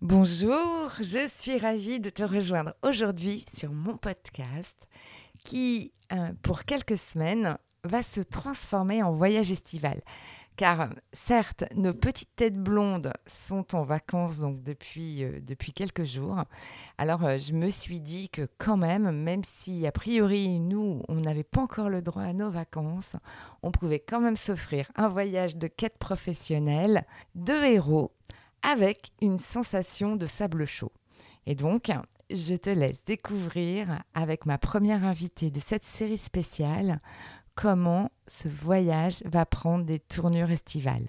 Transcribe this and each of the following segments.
Bonjour, je suis ravie de te rejoindre aujourd'hui sur mon podcast qui, euh, pour quelques semaines, va se transformer en voyage estival. Car certes, nos petites têtes blondes sont en vacances donc depuis, euh, depuis quelques jours. Alors euh, je me suis dit que quand même, même si a priori nous, on n'avait pas encore le droit à nos vacances, on pouvait quand même s'offrir un voyage de quête professionnelle de héros avec une sensation de sable chaud. Et donc, je te laisse découvrir avec ma première invitée de cette série spéciale comment ce voyage va prendre des tournures estivales.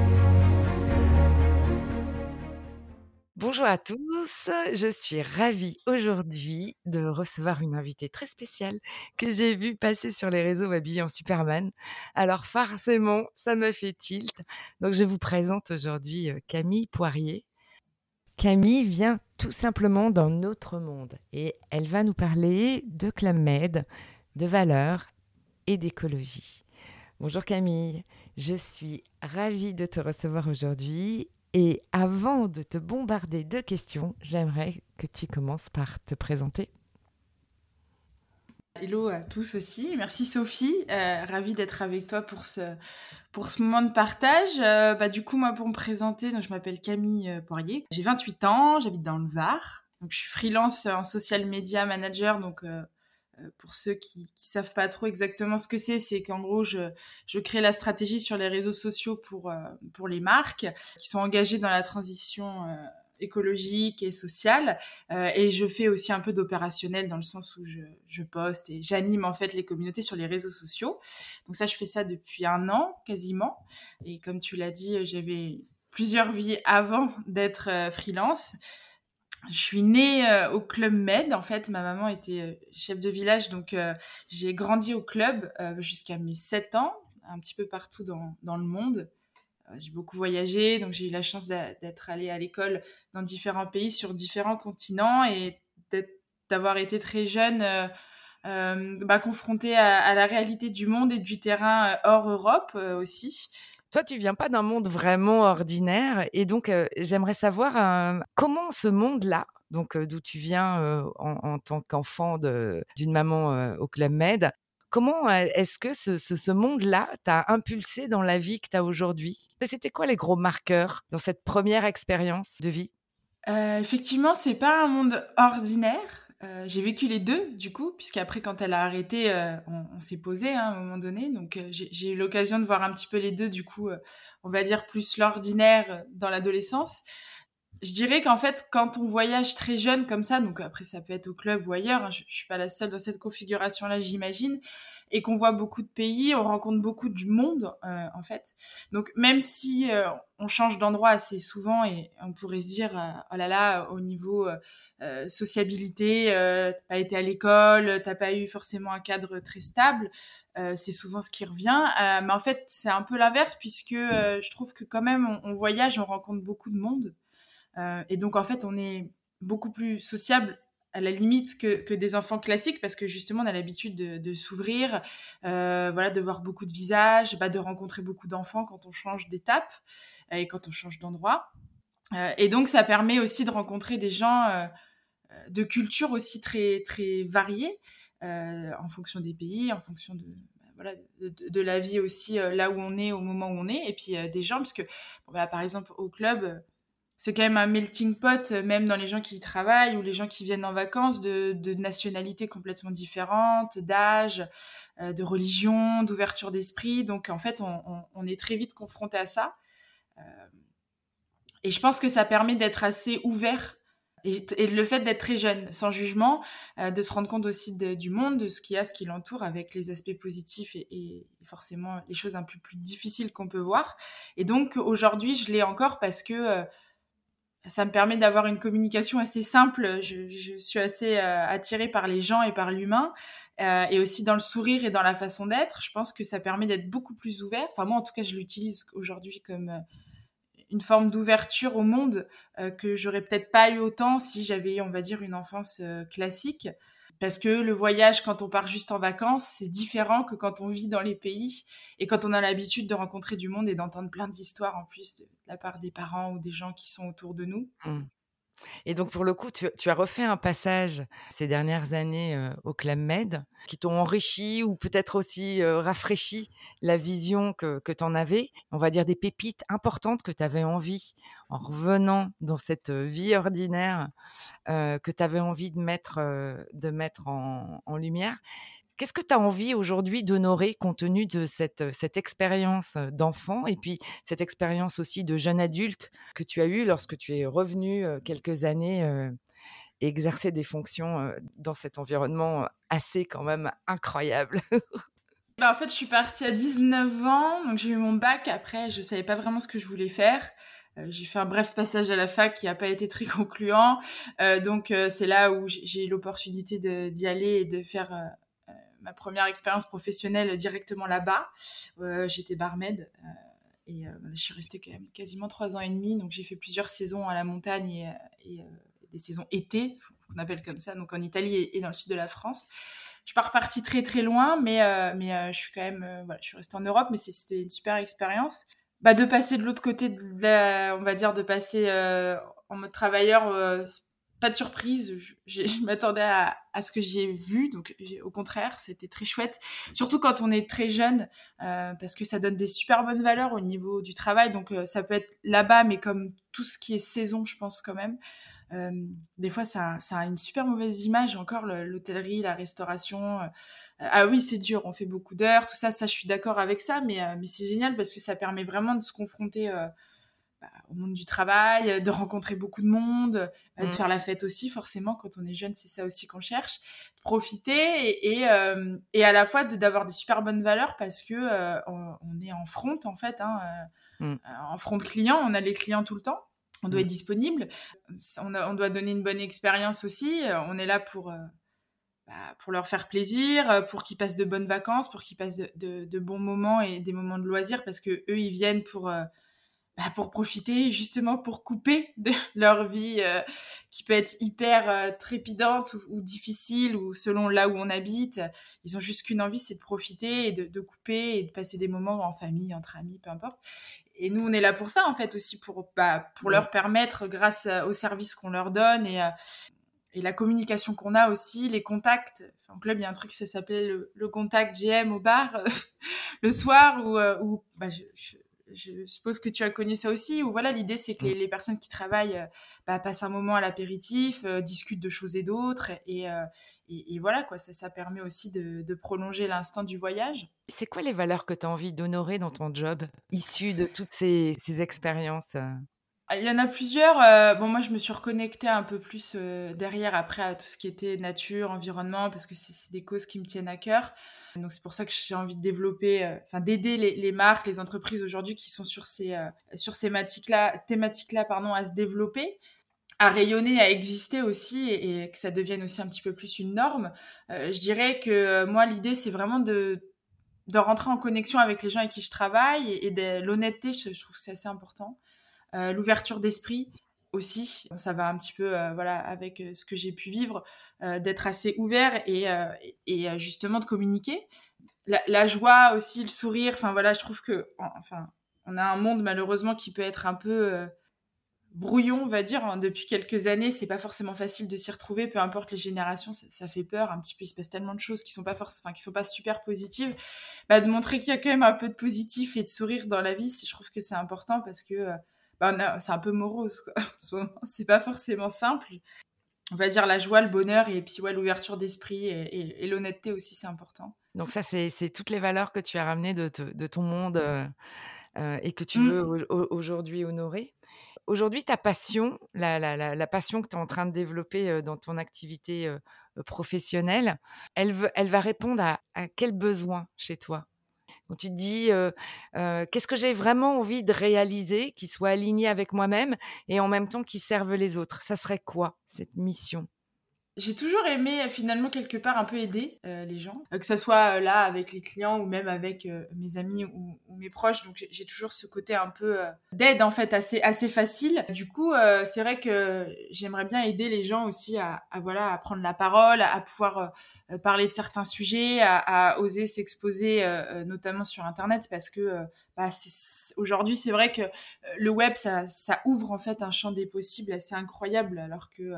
Bonjour à tous, je suis ravie aujourd'hui de recevoir une invitée très spéciale que j'ai vue passer sur les réseaux habillée en Superman. Alors forcément, ça me fait tilt. Donc je vous présente aujourd'hui Camille Poirier. Camille vient tout simplement d'un autre monde et elle va nous parler de Club de valeurs et d'écologie. Bonjour Camille, je suis ravie de te recevoir aujourd'hui et avant de te bombarder de questions, j'aimerais que tu commences par te présenter. Hello à tous aussi. Merci Sophie. Euh, ravie d'être avec toi pour ce, pour ce moment de partage. Euh, bah, du coup, moi, pour me présenter, donc, je m'appelle Camille euh, Poirier. J'ai 28 ans, j'habite dans le Var. Donc, je suis freelance en social media manager, donc euh, pour ceux qui ne savent pas trop exactement ce que c'est, c'est qu'en gros, je, je, crée la stratégie sur les réseaux sociaux pour, euh, pour les marques qui sont engagées dans la transition euh, écologique et sociale. et je fais aussi un peu d'opérationnel dans le sens où je, je poste et j'anime en fait les communautés sur les réseaux sociaux. Donc ça, je fais ça depuis un an quasiment. Et comme tu l'as dit, j'avais plusieurs vies avant d'être freelance je suis née euh, au club Med. En fait, ma maman était euh, chef de village, donc euh, j'ai grandi au club jusqu'à mes 7 ans, un petit peu partout dans, dans le monde. j'ai beaucoup voyagé, donc j'ai eu la chance d'être allée à l'école dans différents pays, sur différents continents, et d'avoir été très jeune, bah, confrontée à, à, la réalité du monde et du terrain hors Europe aussi. Toi, tu viens pas d'un monde vraiment ordinaire, et donc j'aimerais savoir comment ce monde-là, donc d'où tu viens en, tant qu'enfant d'une maman au Club Med, comment est-ce que ce, monde-là t'a impulsé dans la vie que tu as aujourd'hui C'était quoi les gros marqueurs dans cette première expérience de vie? Euh, Effectivement, c'est pas un monde ordinaire. Euh, j'ai vécu les deux, du coup, puisqu'après, quand elle a arrêté, euh, on, s'est posé hein, à un moment donné. Donc, euh, j'ai eu l'occasion de voir un petit peu les deux, du coup, on va dire plus l'ordinaire dans l'adolescence. Je dirais qu'en fait, quand on voyage très jeune comme ça, donc après, ça peut être au club ou ailleurs, hein, je, je suis pas la seule dans cette configuration-là, j'imagine, et qu'on voit beaucoup de pays, on rencontre beaucoup du monde euh, en fait. Donc même si euh, on change d'endroit assez souvent et on pourrait se dire euh, oh là là au niveau sociabilité, t'as pas été à l'école, t'as pas eu forcément un cadre très stable. c'est souvent ce qui revient, mais en fait c'est un peu l'inverse puisque je trouve que quand même on, on, voyage, on rencontre beaucoup de monde et donc en fait on est beaucoup plus sociable à la limite que, que, des enfants classiques parce que justement on a l'habitude de, de s'ouvrir, euh, voilà, de voir beaucoup de visages, bah, de rencontrer beaucoup d'enfants quand on change d'étape euh, et quand on change d'endroit. Euh, et donc ça permet aussi de rencontrer des gens euh, de cultures aussi très très variées euh, en fonction des pays, en fonction de voilà, de, la vie aussi là où on est au moment où on est et puis des gens parce que voilà, par exemple au club c'est quand même un melting pot même dans les gens qui y travaillent ou les gens qui viennent en vacances de, nationalités complètement différentes d'âge de religion d'ouverture d'esprit donc en fait on, est très vite confronté à ça et je pense que ça permet d'être assez ouvert et, le fait d'être très jeune, sans jugement, euh, de se rendre compte aussi du monde, de ce qu'il y a, ce qui l'entoure, avec les aspects positifs et, forcément les choses un peu plus difficiles qu'on peut voir. Et donc aujourd'hui, je l'ai encore parce que euh, ça me permet d'avoir une communication assez simple. Je, suis assez euh, attirée par les gens et par l'humain. et aussi dans le sourire et dans la façon d'être, je pense que ça permet d'être beaucoup plus ouvert. Enfin moi en tout cas je l'utilise aujourd'hui comme une forme d'ouverture au monde euh, que j'aurais peut-être pas eu autant si j'avais, on va dire, une enfance euh, classique. Parce que le voyage, quand on part juste en vacances, c'est différent que quand on vit dans les pays et quand on a l'habitude de rencontrer du monde et d'entendre plein d'histoires en plus de, la part des parents ou des gens qui sont autour de nous. Mmh. Et donc, pour le coup, tu, as refait un passage ces dernières années euh, au Club Med qui t'ont enrichi ou peut-être aussi euh, rafraîchi la vision que, que tu en avais. On va dire des pépites importantes que tu avais envie, en revenant dans cette euh, vie ordinaire, que tu avais envie de mettre, de mettre en, en lumière. Qu'est-ce que tu as envie aujourd'hui d'honorer compte tenu de cette, cette expérience d'enfant et puis cette expérience aussi de jeune adulte que tu as eue lorsque tu es revenu quelques années exercer des fonctions dans cet environnement assez quand même incroyable? Bah, En fait, je suis partie à 19 ans, donc j'ai eu mon bac. Après, je ne savais pas vraiment ce que je voulais faire. j'ai fait un bref passage à la fac qui n'a pas été très concluant. donc, c'est là où j'ai eu l'opportunité d'y aller et de faire ma première expérience professionnelle directement là-bas. Euh, j'étais barmaid euh, et euh, je suis restée quand même quasiment trois ans et demi. Donc j'ai fait plusieurs saisons à la montagne et, des saisons été, ce qu'on appelle comme ça, donc en Italie et, dans le sud de la France. Je suis pas repartie très très loin, mais, mais je suis quand même, voilà, je suis restée en Europe, mais c'était une super expérience. Bah, de passer de l'autre côté on va dire, de passer en mode travailleur pas de surprise. Je, m'attendais à, ce que j'ai vu. Donc, au contraire, c'était très chouette. Surtout quand on est très jeune, euh, parce que ça donne des super bonnes valeurs au niveau du travail. Donc, euh, ça peut être là-bas, mais comme tout ce qui est saison, je pense quand même. Euh, des fois, ça, a une super mauvaise image. Encore l'hôtellerie, la restauration. ah oui, c'est dur. On fait beaucoup d'heures, tout ça. Ça, je suis d'accord avec ça. Mais, mais c'est génial parce que ça permet vraiment de se confronter bah, au monde du travail, de rencontrer beaucoup de monde, euh, de mm. faire la fête aussi, forcément, quand on est jeune, c'est ça aussi qu'on cherche. Profiter et, euh, et, à la fois d'avoir des super bonnes valeurs parce que euh, on, est en front, en fait, hein, mm. en front client, on a les clients tout le temps. On doit mm. être disponible, on, on, doit donner une bonne expérience aussi. On est là pour, bah, pour leur faire plaisir, pour qu'ils passent de bonnes vacances, pour qu'ils passent de, de, de, bons moments et des moments de loisirs, parce que eux, ils viennent pour bah, pour profiter justement pour couper de leur vie euh, qui peut être hyper euh, trépidante ou, difficile ou selon là où on habite. Ils ont juste qu'une envie, c'est de profiter et de, couper et de passer des moments en famille, entre amis, peu importe. Et nous, on est là pour ça en fait aussi pour bah, pour leur permettre, grâce aux services qu'on leur donne et euh, et la communication qu'on a aussi, les contacts. Enfin, au club, il y a un truc, ça s'appelait le, contact GM au bar le soir où, où bah, je, je suppose que tu as connu ça aussi, où voilà, l'idée c'est que les, personnes qui travaillent euh, bah, passent un moment à l'apéritif, euh, discutent de choses et d'autres, et, euh, et, voilà, quoi, ça, ça permet aussi de, de prolonger l'instant du voyage. C'est quoi les valeurs que tu as envie d'honorer dans ton job, issues de toutes ces, ces expériences ah, il y en a plusieurs. bon, moi, je me suis reconnectée un peu plus derrière après à tout ce qui était nature, environnement, parce que c'est des causes qui me tiennent à cœur. Donc c'est pour ça que j'ai envie de développer, euh, enfin d'aider les, marques, les entreprises aujourd'hui qui sont sur ces euh, sur ces thématiques-là, thématiques-là pardon, à se développer à rayonner, à exister aussi et, que ça devienne aussi un petit peu plus une norme. Euh, je dirais que moi, l'idée, c'est vraiment de, de rentrer en connexion avec les gens avec qui je travaille et, l'honnêteté, je, trouve que c'est assez important. L'ouverture d'esprit, aussi. Ça va un petit peu euh, voilà avec euh, ce que j'ai pu vivre, euh, d'être assez ouvert et, et justement de communiquer. La, joie aussi, le sourire. Enfin voilà, je trouve que enfin on a un monde malheureusement qui peut être un peu brouillon, on va dire. Hein. Depuis quelques années, c'est pas forcément facile de s'y retrouver, peu importe les générations, ça, fait peur un petit peu. Il se passe tellement de choses qui sont pas forcément, qui sont pas super positives. Bah, de montrer qu'il y a quand même un peu de positif et de sourire dans la vie, je trouve que c'est important parce que bah, c'est un peu morose. Quoi. c'est pas forcément simple. On va dire la joie, le bonheur et puis ouais, l'ouverture d'esprit et, l'honnêteté aussi, c'est important. Donc ça, c'est toutes les valeurs que tu as ramenées de, ton monde euh, euh, et que tu mmh. veux aujourd'hui honorer. Aujourd'hui, ta passion, la, passion que tu es en train de développer dans ton activité professionnelle, elle, va répondre à, quel besoin chez toi? Quand tu te dis, qu'est-ce que j'ai vraiment envie de réaliser, qui soit aligné avec moi-même et en même temps qui serve les autres. Ça serait quoi cette mission? J'ai toujours aimé finalement quelque part un peu aider euh, les gens, euh, que ce soit euh, là avec les clients ou même avec mes amis ou, mes proches. Donc j'ai toujours ce côté un peu d'aide en fait assez assez facile. Du coup, c'est vrai que j'aimerais bien aider les gens aussi à, voilà à prendre la parole, à, pouvoir parler de certains sujets, à, oser s'exposer, notamment sur Internet, parce que bah, aujourd'hui, c'est vrai que le web, ça, ouvre en fait un champ des possibles assez incroyable, alors que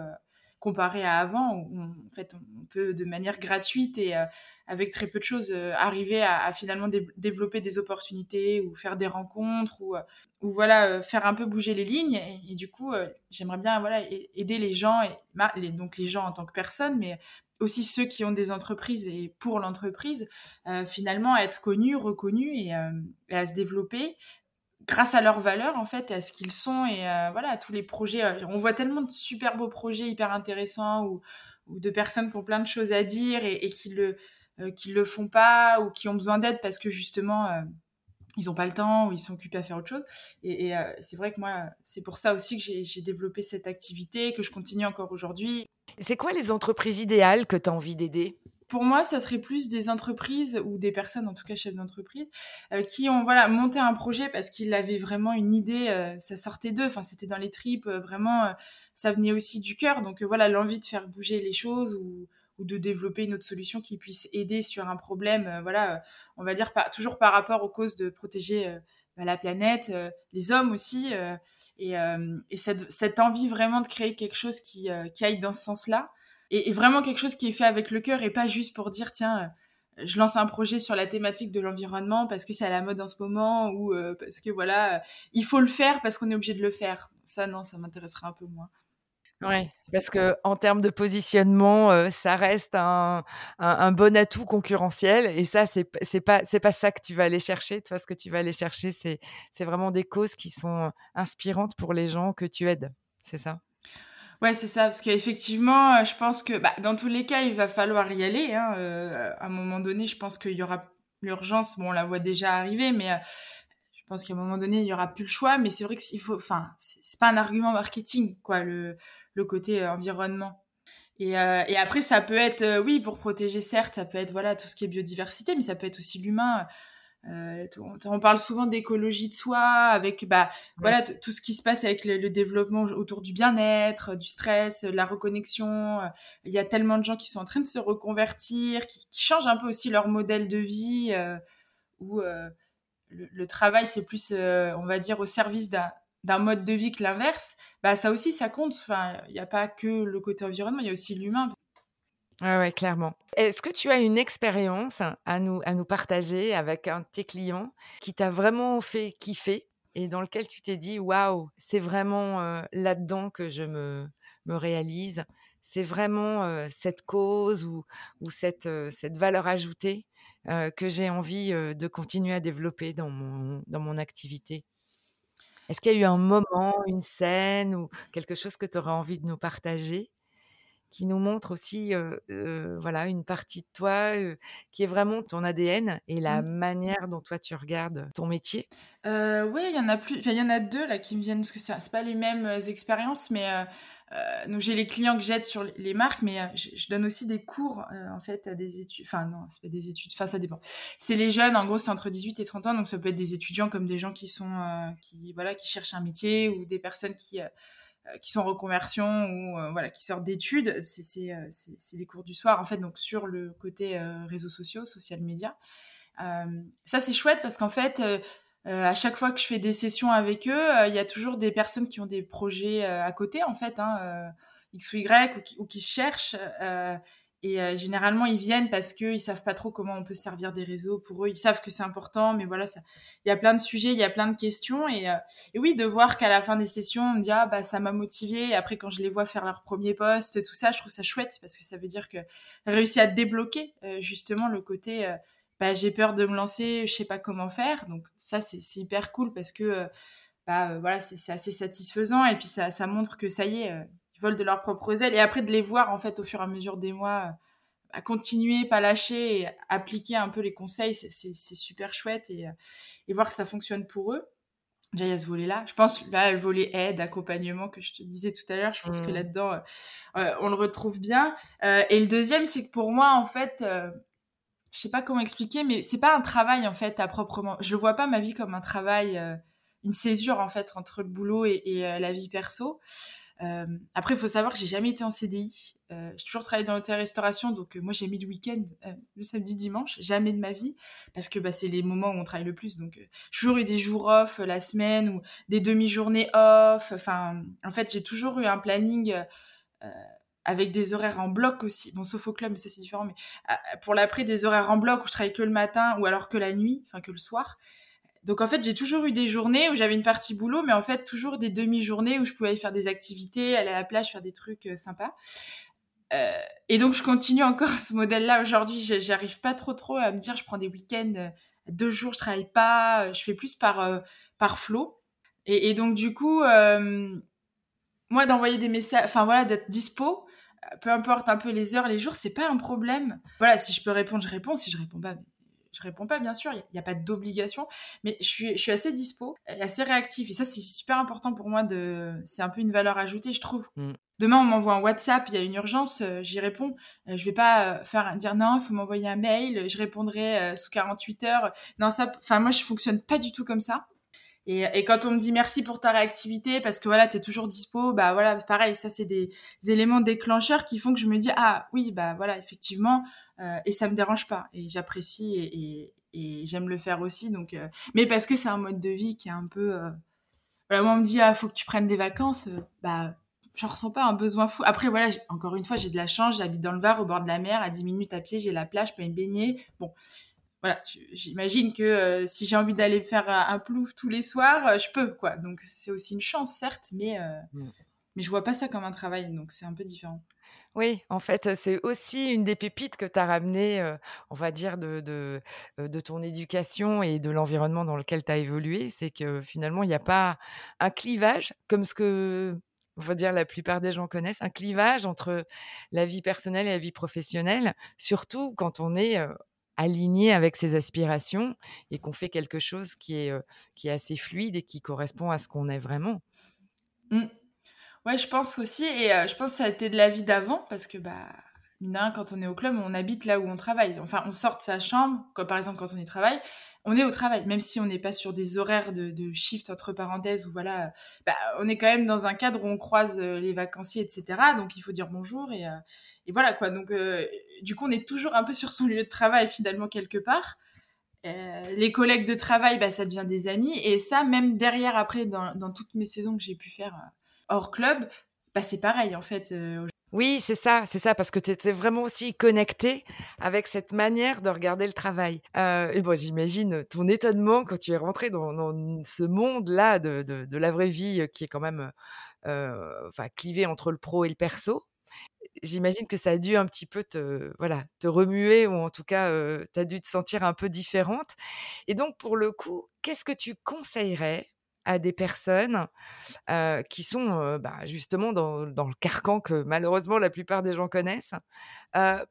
comparé à avant, où on, en fait, on peut de manière gratuite et euh, avec très peu de choses euh, arriver à, finalement développer des opportunités ou faire des rencontres ou, euh, voilà faire un peu bouger les lignes. Et, du coup, j'aimerais bien voilà aider les gens et donc les gens en tant que personnes, mais aussi ceux qui ont des entreprises et pour l'entreprise, finalement à être connus, reconnus et, à se développer grâce à leurs valeurs en fait à ce qu'ils sont et euh, voilà à tous les projets euh, on voit tellement de super beaux projets hyper intéressants ou, de personnes qui ont plein de choses à dire et, qui le euh, qui le font pas ou qui ont besoin d'aide parce que justement ils ont pas le temps ou ils sont occupés à faire autre chose. Et c'est vrai que moi c'est pour ça aussi que j'ai développé cette activité que je continue encore aujourd'hui. C'est quoi les entreprises idéales que tu as envie d'aider? Pour moi, ça serait plus des entreprises ou des personnes, en tout cas chefs d'entreprise, euh, qui ont voilà monté un projet parce qu'ils avaient vraiment une idée, euh, ça sortait d'eux, enfin c'était dans les tripes, euh, vraiment, ça venait aussi du cœur. Donc voilà, l'envie de faire bouger les choses ou, de développer une autre solution qui puisse aider sur un problème, voilà, on va dire toujours par rapport aux causes de protéger bah, la planète, les hommes aussi, et, cette, envie vraiment de créer quelque chose qui aille dans ce sens-là et, vraiment quelque chose qui est fait avec le cœur et pas juste pour dire tiens euh, je lance un projet sur la thématique de l'environnement parce que c'est à la mode en ce moment ou euh, parce que voilà il faut le faire parce qu'on est obligé de le faire ça non ça m'intéresserait un peu moins Ouais, parce que en termes de positionnement, euh, ça reste un, bon atout concurrentiel, et ça, c'est c'est pas pas ça que tu vas aller chercher. Toi, ce que tu vas aller chercher, c'est vraiment des causes qui sont inspirantes pour les gens que tu aides. C'est ça? Ouais, c'est ça, parce qu'effectivement, euh, je pense que bah, dans tous les cas, il va falloir y aller. Hein, euh, à un moment donné, je pense qu'il y aura l'urgence. Bon, on la voit déjà arriver, mais euh, je pense qu'à un moment donné, il y aura plus le choix. Mais c'est vrai que s'il faut, enfin, c'est pas un argument marketing, quoi, le, le côté environnement. Et, et, après, ça peut être, oui, pour protéger, certes, ça peut être voilà tout ce qui est biodiversité, mais ça peut être aussi l'humain. Euh, on parle souvent d'écologie de soi, avec bah voilà tout ce qui se passe avec le, développement autour du bien-être, du stress, la reconnexion. Euh, il y a tellement de gens qui sont en train de se reconvertir, qui, changent un peu aussi leur modèle de vie, euh, où le, travail c'est plus, on va dire, au service d'un mode de vie que l'inverse. Bah ça aussi ça compte. Enfin, il n'y a pas que le côté environnement, il y a aussi l'humain. Ouais, clairement. Est-ce que tu as une expérience à nous, à nous partager avec un de tes clients qui t'a vraiment fait kiffer et dans lequel tu t'es dit waouh, c'est vraiment là-dedans que je me, me réalise, c'est vraiment cette cause ou, ou cette, cette valeur ajoutée que j'ai envie de continuer à développer dans mon, dans mon activité? Est-ce qu'il y a eu un moment, une scène ou quelque chose que tu aurais envie de nous partager? Qui nous montre aussi voilà une partie de toi qui est vraiment ton ADN et la mmh. manière dont toi tu regardes ton métier. oui, il y en a plus, il y en a deux là qui me viennent parce que c'est pas les mêmes expériences, mais donc j'ai les clients que j'aide sur les marques, mais je, donne aussi des cours en fait à des études. Enfin non, c'est pas des études. Enfin ça dépend. C'est les jeunes. En gros, c'est entre 18 et 30 ans, donc ça peut être des étudiants comme des gens qui sont qui voilà qui cherchent un métier ou des personnes qui qui sont en reconversion ou euh, voilà qui sortent d'études euh, c'est des cours du soir en fait donc sur le côté réseaux sociaux social média ça c'est chouette parce qu'en fait à chaque fois que je fais des sessions avec eux, il y a toujours des personnes qui ont des projets à côté, en fait, hein, X ou Y, ou qui, ou qui cherchent. Et euh, généralement, ils viennent parce qu'ils savent pas trop comment on peut servir des réseaux pour eux. Ils savent que c'est important, mais voilà, il y a plein de sujets, il y a plein de questions. Et, euh, et oui, de voir qu'à la fin des sessions, on me dit ah bah ça m'a motivé. Après, quand je les vois faire leur premier poste, tout ça, je trouve ça chouette parce que ça veut dire que réussi à débloquer euh, justement le côté bah, j'ai peur de me lancer, je sais pas comment faire. Donc ça, c'est hyper cool parce que bah voilà, c'est assez satisfaisant et puis ça, ça montre que ça y est volent de leurs propres ailes et après de les voir en fait au fur et à mesure des mois euh, à continuer, pas lâcher et appliquer un peu les conseils, c'est super chouette et, euh, et, voir que ça fonctionne pour eux. Déjà, il y a ce volet-là. Je pense, là, le volet aide, accompagnement que je te disais tout à l'heure, je pense que mmh. là-dedans, euh, on le retrouve bien. et le deuxième, c'est que pour moi, en fait, je sais pas comment expliquer, mais c'est pas un travail, en fait, à proprement. Je vois pas ma vie comme un travail, une césure, en fait, entre le boulot et, et la vie perso. Euh, après, il faut savoir que j'ai jamais été en CDI. Euh, j'ai toujours travaillé dans l'hôtel-restauration, donc euh, moi j'ai mis le week-end, le samedi, dimanche, jamais de ma vie, parce que bah, c'est les moments où on travaille le plus. Donc, j'ai toujours eu des jours off la semaine ou des demi-journées off. Enfin, en fait, j'ai toujours eu un planning avec des horaires en bloc aussi. Bon, sauf au club, mais ça c'est différent. Mais pour l'après, des horaires en bloc où je travaille que le matin ou alors que la nuit, enfin que le soir. Donc en fait, j'ai toujours eu des journées où j'avais une partie boulot, mais en fait toujours des demi-journées où je pouvais faire des activités, aller à la plage, faire des trucs euh, sympas. Euh, et donc je continue encore ce modèle-là aujourd'hui. J'arrive pas trop trop à me dire je prends des week-ends, euh, deux jours je travaille pas, je fais plus par par flow. Et, et, donc du coup, moi d'envoyer des messages, enfin voilà, d'être dispo, peu importe un peu les heures, les jours, c'est pas un problème. Voilà, si je peux répondre, je réponds. Si je réponds pas, je réponds pas, bien sûr, il n'y a, pas d'obligation, mais je suis, je suis assez dispo, assez réactif. Et ça, c'est super important pour moi. de C'est un peu une valeur ajoutée, je trouve. Mm. Demain, on m'envoie un WhatsApp, il y a une urgence, euh, j'y réponds. Euh, je vais pas euh, faire dire non, il faut m'envoyer un mail, je répondrai sous 48 heures. Non, ça, enfin, moi, je fonctionne pas du tout comme ça. Et, et, quand on me dit merci pour ta réactivité parce que voilà, tu es toujours dispo, bah voilà, pareil, ça c'est des, des, éléments déclencheurs qui font que je me dis ah oui, bah voilà, effectivement, euh, et ça me dérange pas. Et j'apprécie et, et, j'aime le faire aussi. Donc euh, mais parce que c'est un mode de vie qui est un peu euh, voilà moi on me dit ah faut que tu prennes des vacances. Bah je ressens pas un besoin fou. Après voilà encore une fois j'ai de la chance. J'habite dans le Var au bord de la mer à 10 minutes à pied j'ai la plage je peux me baigner bon voilà, j'imagine que si j'ai envie d'aller faire un, plouf tous les soirs, je peux, quoi. Donc c'est aussi une chance, certes, mais, mmh. mais je vois pas ça comme un travail, donc c'est un peu différent. Oui, en fait, c'est aussi une des pépites que tu as ramenées, on va dire, de, ton éducation et de l'environnement dans lequel tu as évolué. C'est que finalement, il n'y a pas un clivage, comme ce que, on va dire, la plupart des gens connaissent, un clivage entre la vie personnelle et la vie professionnelle, surtout quand on est aligné avec ses aspirations et qu'on fait quelque chose qui est, qui est assez fluide et qui correspond à ce qu'on est vraiment. Mmh. Ouais, je pense aussi, et euh, je pense que ça a été de la vie d'avant, parce que, bah, mine quand on est au club, on habite là où on travaille. Enfin, on sort de sa chambre, comme par exemple quand on y travaille, on est au travail, même si on n'est pas sur des horaires de, shift entre parenthèses, ou voilà, bah, on est quand même dans un cadre où on croise euh, les vacanciers, etc. Donc il faut dire bonjour, et, euh, voilà quoi. Donc du coup, on est toujours un peu sur son lieu de travail finalement quelque part. les collègues de travail, bah, ça devient des amis. Et ça, même derrière, après, dans toutes mes saisons que j'ai pu faire hors club, bah, c'est pareil en fait. Euh, oui, c'est ça, c'est ça, parce que tu étais vraiment aussi connecté avec cette manière de regarder le travail. Euh, et bon, j'imagine ton étonnement quand tu es rentré dans, ce monde-là de, de, la vraie vie euh, qui est quand même enfin, clivé entre le pro et le perso. J'imagine que ça a dû un petit peu te, voilà, te remuer, ou en tout cas, tu as dû te sentir un peu différente. Et donc, pour le coup, qu'est-ce que tu conseillerais à des personnes qui sont bah, justement dans, le carcan que malheureusement la plupart des gens connaissent,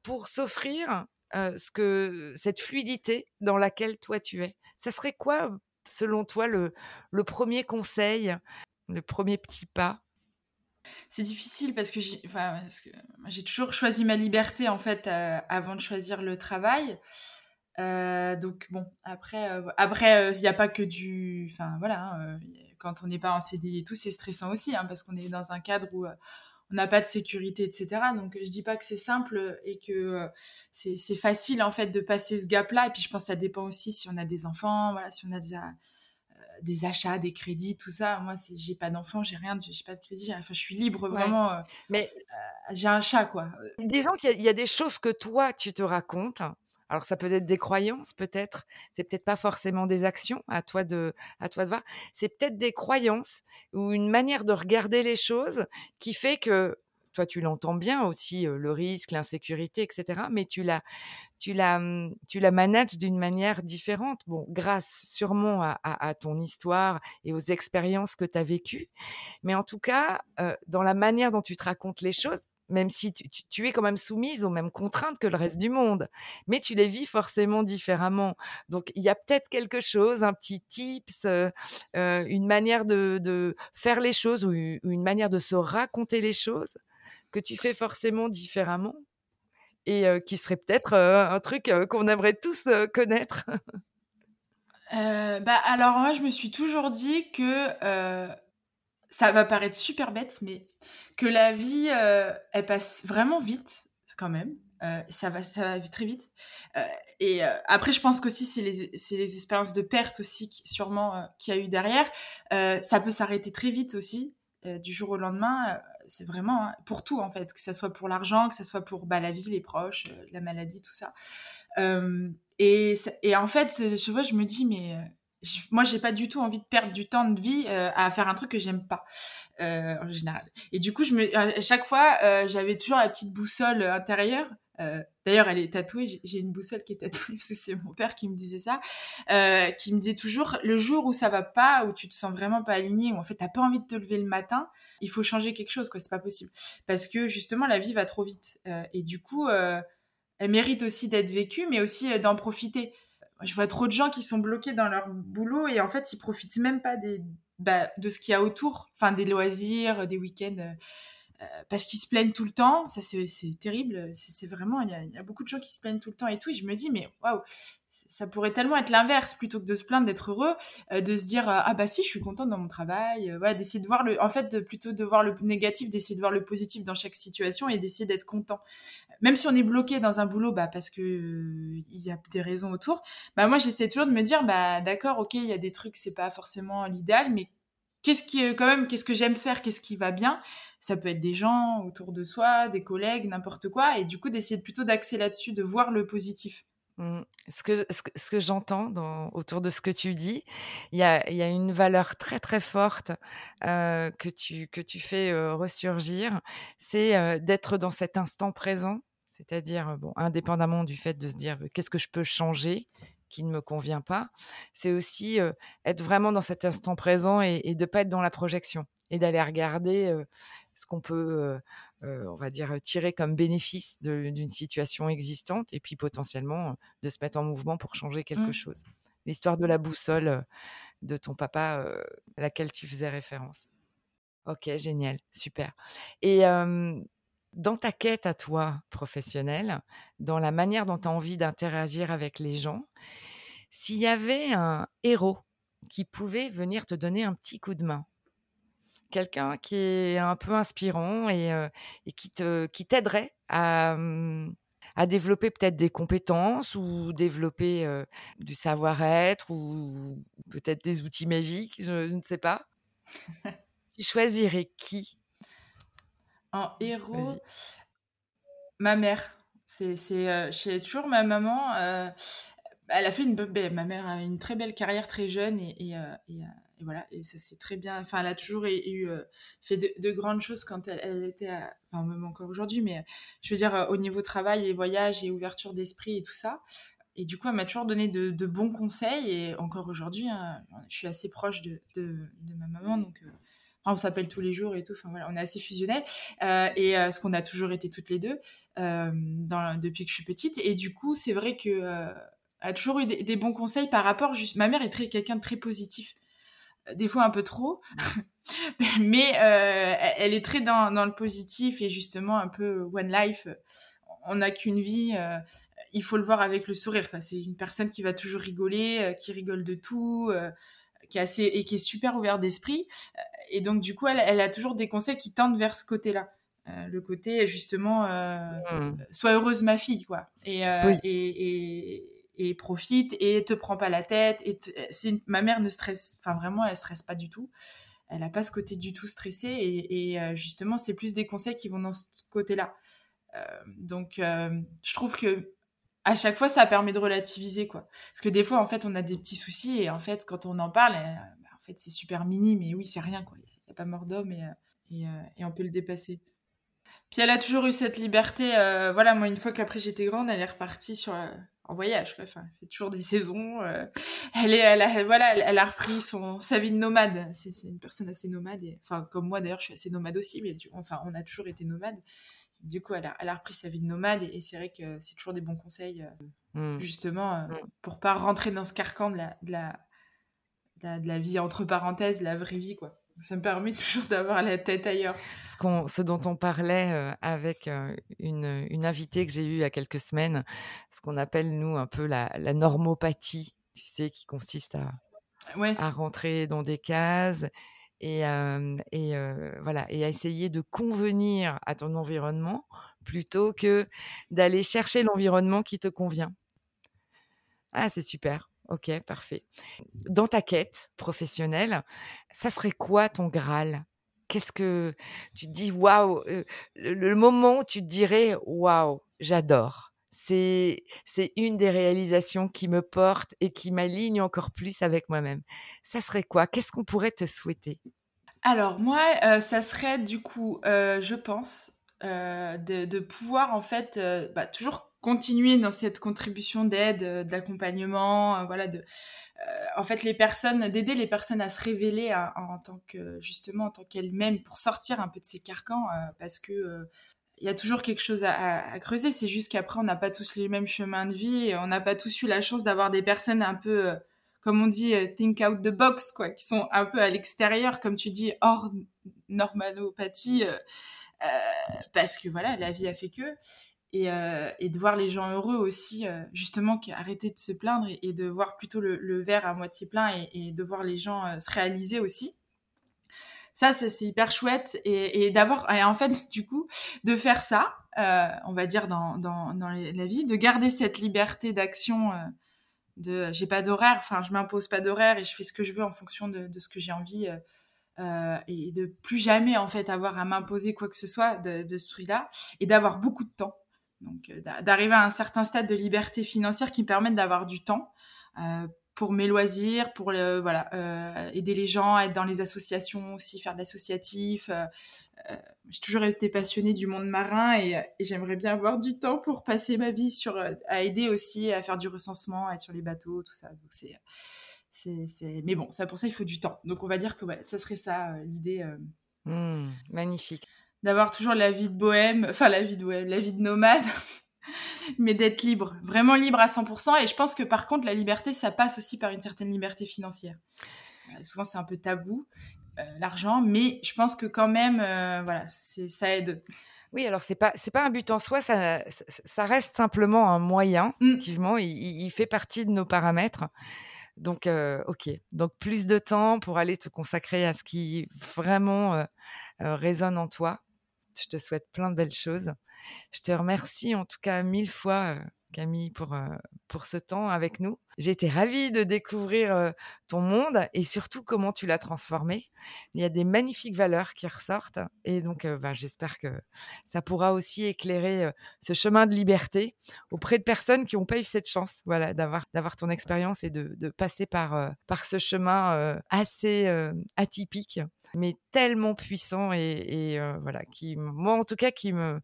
pour s'offrir cette fluidité dans laquelle toi tu es. Ça serait quoi, selon toi, le, le premier conseil, le premier petit pas? C'est difficile parce que j'ai toujours choisi ma liberté en fait avant de choisir le travail. Euh, donc bon, après, euh, après, il euh, n'y a pas que du, enfin voilà, hein, quand on n'est pas en CDI et tout, c'est stressant aussi, hein, parce qu'on est dans un cadre où on n'a pas de sécurité, etc. Donc je dis pas que c'est simple et que c'est facile en fait de passer ce gap-là. Et puis je pense que ça dépend aussi si on a des enfants, voilà, si on a déjà des achats, des crédits, tout ça. Moi, j'ai pas d'enfant, j'ai rien, j'ai pas de crédit. Enfin, je suis libre vraiment. mais j'ai un chat, quoi. Disons qu'il y, a des choses que toi, tu te racontes. Alors, ça peut être des croyances, peut-être. C'est peut-être pas forcément des actions. À toi de, à toi de voir. C'est peut-être des croyances ou une manière de regarder les choses qui fait que toi, tu l'entends bien aussi, le risque, l'insécurité, etc. Mais tu la, tu la, mmh, tu la manages d'une manière différente. Bon, grâce sûrement à, ton histoire et aux expériences que tu as vécues. Mais en tout cas, dans la manière dont tu te racontes les choses, même si tu, es quand même soumise aux mêmes contraintes que le reste du monde, mais tu les vis forcément différemment. Donc, il y a peut-être quelque chose, un petit tips, une manière de, faire les choses ou une manière de se raconter les choses que tu fais forcément différemment et qui serait peut-être un truc qu'on aimerait tous connaître? Bah, Alors moi, je me suis toujours dit que ça va paraître super bête, mais que la vie, elle passe vraiment vite quand même. ça, va, ça va très vite. et après, je pense qu'aussi, c'est les, les expériences de perte aussi, sûrement, qu'il y a eu derrière. ça peut s'arrêter très vite aussi, du jour au lendemain c'est vraiment hein, pour tout en fait, que ce soit pour l'argent, que ce soit pour bah, la vie, les proches, euh, la maladie, tout ça. et, et, en fait, je vois, je me dis, mais moi, j'ai pas du tout envie de perdre du temps de vie euh, à faire un truc que j'aime pas euh, en général. Et du coup, à chaque fois, j'avais toujours la petite boussole intérieure euh, d'ailleurs, elle est tatouée. J'ai une boussole qui est tatouée parce que c'est mon père qui me disait ça, euh, qui me disait toujours le jour où ça va pas, où tu te sens vraiment pas aligné, où en fait t'as pas envie de te lever le matin, il faut changer quelque chose, quoi. C'est pas possible parce que justement la vie va trop vite euh, et du coup, elle mérite aussi d'être vécue, mais aussi d'en profiter. Je vois trop de gens qui sont bloqués dans leur boulot et en fait ils profitent même pas bah, de ce qu'il y a autour, enfin des loisirs, des week-ends. Euh, parce qu'ils se plaignent tout le temps. Ça, c'est terrible. C'est vraiment, il y, a, beaucoup de gens qui se plaignent tout le temps et tout. Et je me dis, mais waouh, ça pourrait tellement être l'inverse plutôt que de se plaindre d'être heureux, euh, de se dire ah bah si je suis contente dans mon travail, euh, voilà d'essayer de voir le, en fait plutôt de voir le négatif, d'essayer de voir le positif dans chaque situation et d'essayer d'être content. Même si on est bloqué dans un boulot, bah parce que il y a des raisons autour, bah moi j'essaie toujours de me dire bah d'accord ok il y a des trucs c'est pas forcément l'idéal, mais qu'est-ce qui quand même qu'est-ce que j'aime faire, qu'est-ce qui va bien? Ça peut être des gens autour de soi, des collègues, n'importe quoi, et du coup d'essayer plutôt d'axer là-dessus, de voir le positif. Mmh. Ce que, j'entends autour de ce que tu dis, il y a, une valeur très très forte euh, que, tu, que tu fais euh, ressurgir, c'est euh, d'être dans cet instant présent, c'est-à-dire, bon, indépendamment du fait de se dire qu'est-ce que je peux changer qui ne me convient pas, c'est aussi être vraiment dans cet instant présent et, et de ne pas être dans la projection et d'aller regarder ce qu'on peut, on va dire, tirer comme bénéfice d'une situation existante et puis potentiellement de se mettre en mouvement pour changer quelque mmh. chose. L'histoire de la boussole de ton papa à laquelle tu faisais référence. Ok, génial, super. Et dans ta quête à toi professionnelle, dans la manière dont tu as envie d'interagir avec les gens, s'il y avait un héros qui pouvait venir te donner un petit coup de main, quelqu'un qui est un peu inspirant et, qui te qui t'aiderait à, mmh, à développer peut-être des compétences ou développer du savoir-être ou peut-être des outils magiques, je, ne sais pas. tu choisirais qui? En héros, ma mère. C'est, c'est, toujours ma maman. elle a fait une, ma mère a une très belle carrière très jeune et, et et voilà, et ça c'est très bien. Enfin, elle a toujours eu, euh, fait de, grandes choses quand elle, était, enfin même encore aujourd'hui, mais je veux dire euh, au niveau travail et voyage et ouverture d'esprit et tout ça. Et du coup, elle m'a toujours donné de, bons conseils et encore aujourd'hui, hein, je suis assez proche de, ma maman, donc euh, on s'appelle tous les jours et tout. Enfin voilà, on est assez fusionnels et ce qu'on a toujours été toutes les deux depuis que je suis petite. Et du coup, c'est vrai que elle a toujours eu des, des, bons conseils par rapport. Juste, ma mère est très quelqu'un de très positif des fois un peu trop, mais euh, elle est très dans, dans, le positif et justement un peu one life. On n'a qu'une vie, euh, il faut le voir avec le sourire. C'est une personne qui va toujours rigoler, euh, qui rigole de tout, qui est assez et qui est super ouverte d'esprit. Et donc du coup, elle, elle, a toujours des conseils qui tendent vers ce côté-là. le côté justement, mmh. sois heureuse ma fille, quoi. Et, et, et et profite et te prends pas la tête. Et ma mère ne stresse, enfin vraiment, elle stresse pas du tout. Elle n'a pas ce côté du tout stressé et, euh, justement, c'est plus des conseils qui vont dans ce côté-là. Euh, donc, je trouve que à chaque fois, ça permet de relativiser, quoi. Parce que des fois, en fait, on a des petits soucis et en fait, quand on en parle, bah, en fait, c'est super mini, mais oui, c'est rien, quoi. Il n'y a, pas mort d'homme et, et, et, on peut le dépasser. Puis elle a toujours eu cette liberté. Euh, voilà, moi, une fois qu'après j'étais grande, elle est repartie sur, euh, en voyage. Enfin, elle fait toujours des saisons. Euh. elle, est, elle, a, voilà, elle, a repris son, sa vie de nomade. C'est, une personne assez nomade. Et, enfin, comme moi d'ailleurs, je suis assez nomade aussi. Mais enfin, on a toujours été nomade. Du coup, elle a, elle a repris sa vie de nomade. Et, c'est vrai que c'est toujours des bons conseils, mmh. justement, mmh. pour pas rentrer dans ce carcan de la, de la, de la vie entre parenthèses, la vraie vie, quoi ça me permet toujours d'avoir la tête ailleurs. Ce, qu'on, ce dont on parlait euh, avec euh, une, une, invitée que j'ai eue il y a quelques semaines, ce qu'on appelle, nous, un peu la, la normopathie, tu sais, qui consiste à, à rentrer dans des cases et, euh, et voilà, et à essayer de convenir à ton environnement plutôt que d'aller chercher l'environnement qui te convient. Ah, c'est super. Ok, parfait. Dans ta quête professionnelle, ça serait quoi ton Graal? Qu'est-ce que tu te dis, waouh, le, moment où tu te dirais, waouh, j'adore. C'est, une des réalisations qui me porte et qui m'aligne encore plus avec moi-même. Ça serait quoi? Qu'est-ce qu'on pourrait te souhaiter? Alors, moi, ça serait du coup, je pense, de, pouvoir en fait bah, toujours continuer dans cette contribution d'aide, euh, d'accompagnement, euh, voilà, euh, en fait, les personnes, d'aider les personnes à se révéler en tant que, justement, en tant qu'elles-mêmes, pour sortir un peu de ces carcans, parce que il y a toujours quelque chose à, creuser. C'est juste qu'après, on n'a pas tous les mêmes chemins de vie, on n'a pas tous eu la chance d'avoir des personnes un peu, comme on dit, think out the box, quoi, qui sont un peu à l'extérieur, comme tu dis, hors normalopathie, parce que voilà, la vie a fait que. Euh, et, de voir les gens heureux aussi, euh, justement, arrêter de se plaindre et, de voir plutôt le, verre à moitié plein et, de voir les gens euh, se réaliser aussi. Ça, c'est hyper chouette et, d'avoir, en fait, du coup, de faire ça, on va dire dans, dans, dans, la vie, de garder cette liberté d'action. de j'ai pas d'horaire, enfin je m'impose pas d'horaire et je fais ce que je veux en fonction de, ce que j'ai envie et de plus jamais en fait avoir à m'imposer quoi que ce soit de, de ce prix-là et d'avoir beaucoup de temps donc, euh, d'arriver à un certain stade de liberté financière qui me permette d'avoir du temps euh, pour mes loisirs, pour voilà, euh, aider les gens, être dans les associations aussi, faire de l'associatif. j'ai toujours été passionnée du monde marin et, j'aimerais bien avoir du temps pour passer ma vie sur, à aider aussi à faire du recensement, à être sur les bateaux, tout ça. Donc c'est, c'est, Mais bon, ça pour ça il faut du temps. Donc on va dire que ça serait ça l'idée. Mmh, magnifique d'avoir toujours la vie de bohème, enfin la vie de bohème, la vie de nomade, mais d'être libre, vraiment libre à 100%. Et je pense que par contre, la liberté, ça passe aussi par une certaine liberté financière. Euh, souvent, c'est un peu tabou, euh, l'argent, mais je pense que quand même, euh, voilà, ça aide. Oui, alors c'est pas c'est pas un but en soi, ça, ça reste simplement un moyen. Mmh. Effectivement, il, il, fait partie de nos paramètres. Donc, ok. Donc, plus de temps pour aller te consacrer à ce qui vraiment résonne en toi. Je te souhaite plein de belles choses. Je te remercie en tout cas mille fois, Camille, pour, pour ce temps avec nous. J'ai été ravie de découvrir ton monde et surtout comment tu l'as transformé. Il y a des magnifiques valeurs qui ressortent et donc ben, j'espère que ça pourra aussi éclairer ce chemin de liberté auprès de personnes qui n'ont pas eu cette chance voilà, d'avoir, d'avoir ton expérience et de, de passer par, par ce chemin assez atypique mais tellement puissant et, voilà qui moi en tout cas qui me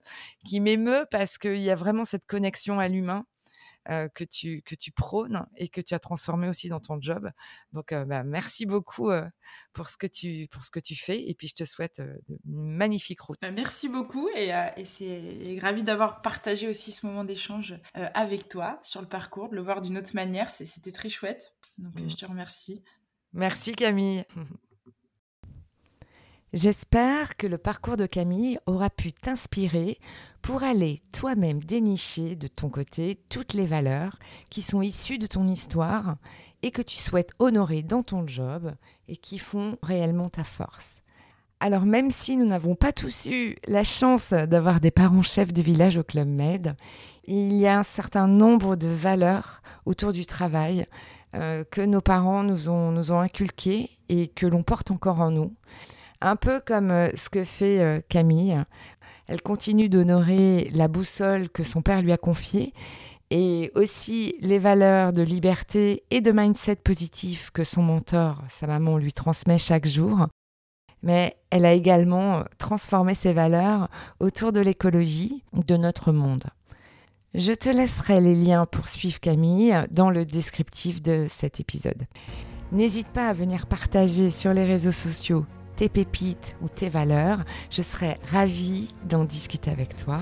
qui m'émeut parce qu'il y a vraiment cette connexion à l'humain que tu que tu prônes et que tu as transformé aussi dans ton job. Donc bah, merci beaucoup pour ce que tu pour ce que tu fais et puis je te souhaite une magnifique route. Bah, merci beaucoup et, et c'est ravi d'avoir partagé aussi ce moment d'échange avec toi sur le parcours de le voir d'une autre manière c'était très chouette. Donc mmh. je te remercie. Merci Camille J'espère que le parcours de Camille aura pu t'inspirer pour aller toi-même dénicher de ton côté toutes les valeurs qui sont issues de ton histoire et que tu souhaites honorer dans ton job et qui font réellement ta force. Alors même si nous n'avons pas tous eu la chance d'avoir des parents chefs de village au Club Med, il y a un certain nombre de valeurs autour du travail euh, que nos parents nous ont, nous ont inculquées et que l'on porte encore en nous. Un peu comme euh, ce que fait euh, Camille. Elle continue d'honorer la boussole que son père lui a confiée et aussi les valeurs de liberté et de mindset positif que son mentor, sa maman, lui transmet chaque jour. Mais elle a également transformé ses valeurs autour de l'écologie, de notre monde. Je te laisserai les liens pour suivre Camille dans le descriptif de cet épisode. N'hésite pas à venir partager sur les réseaux sociaux tes pépites ou tes valeurs. Je serai ravie d'en discuter avec toi.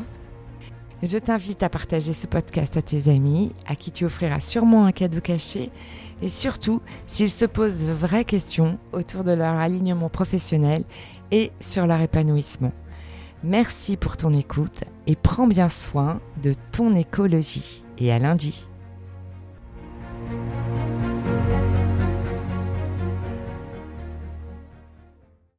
Je t'invite à partager ce podcast à tes amis, à qui tu offriras sûrement un cadeau caché, et surtout s'ils se posent de vraies questions autour de leur alignement professionnel et sur leur épanouissement. Merci pour ton écoute et prends bien soin de ton écologie. Et à lundi.